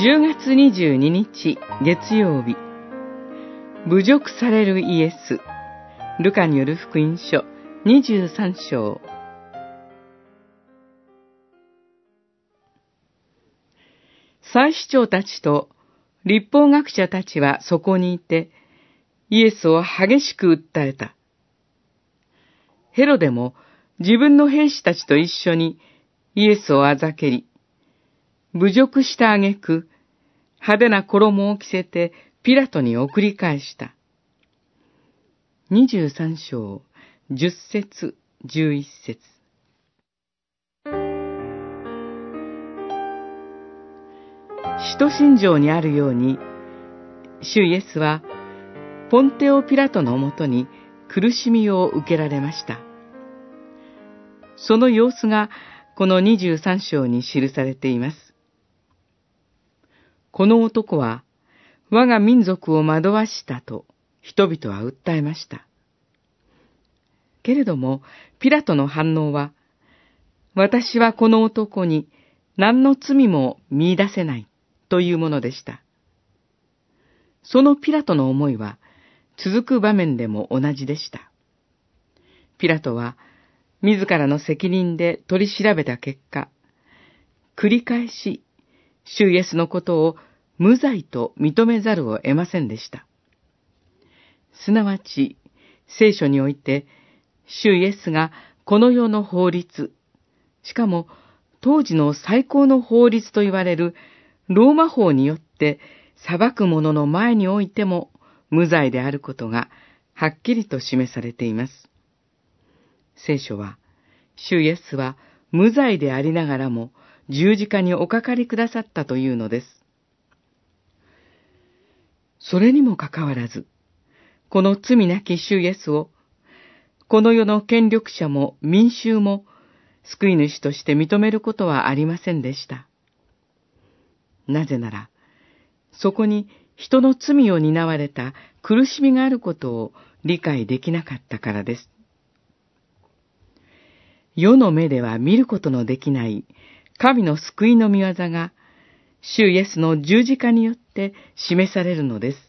10月22日月曜日。侮辱されるイエス。ルカによる福音書。23章。祭司長たちと立法学者たちはそこにいてイエスを激しく訴えた。ヘロデも自分の兵士たちと一緒にイエスをあざけり、侮辱した挙句、派手な衣を着せてピラトに送り返した。二十三章、十節、十一節。使徒信条にあるように、主イエスは、ポンテオ・ピラトのもとに苦しみを受けられました。その様子がこの23章に記されています。この男は我が民族を惑わしたと人々は訴えました。けれども、ピラトの反応は、私はこの男に何の罪も見出せないというものでした。そのピラトの思いは続く場面でも同じでした。ピラトは自らの責任で取り調べた結果、繰り返し、主イエスのことを無罪と認めざるを得ませんでした。すなわち、聖書において、主イエスがこの世の法律、しかも当時の最高の法律と言われるローマ法によって裁く者の前においても無罪であることがはっきりと示されています。聖書は、主イエスは無罪でありながらも十字架におかかりくださったというのです。それにもかかわらず、この罪なき主イエスを、この世の権力者も民衆も救い主として認めることはありませんでした。なぜなら、そこに人の罪を担われた苦しみがあることを理解できなかったからです。世の目では見ることのできない神の救いの御業が、主イエスの十字架によって示されるのです。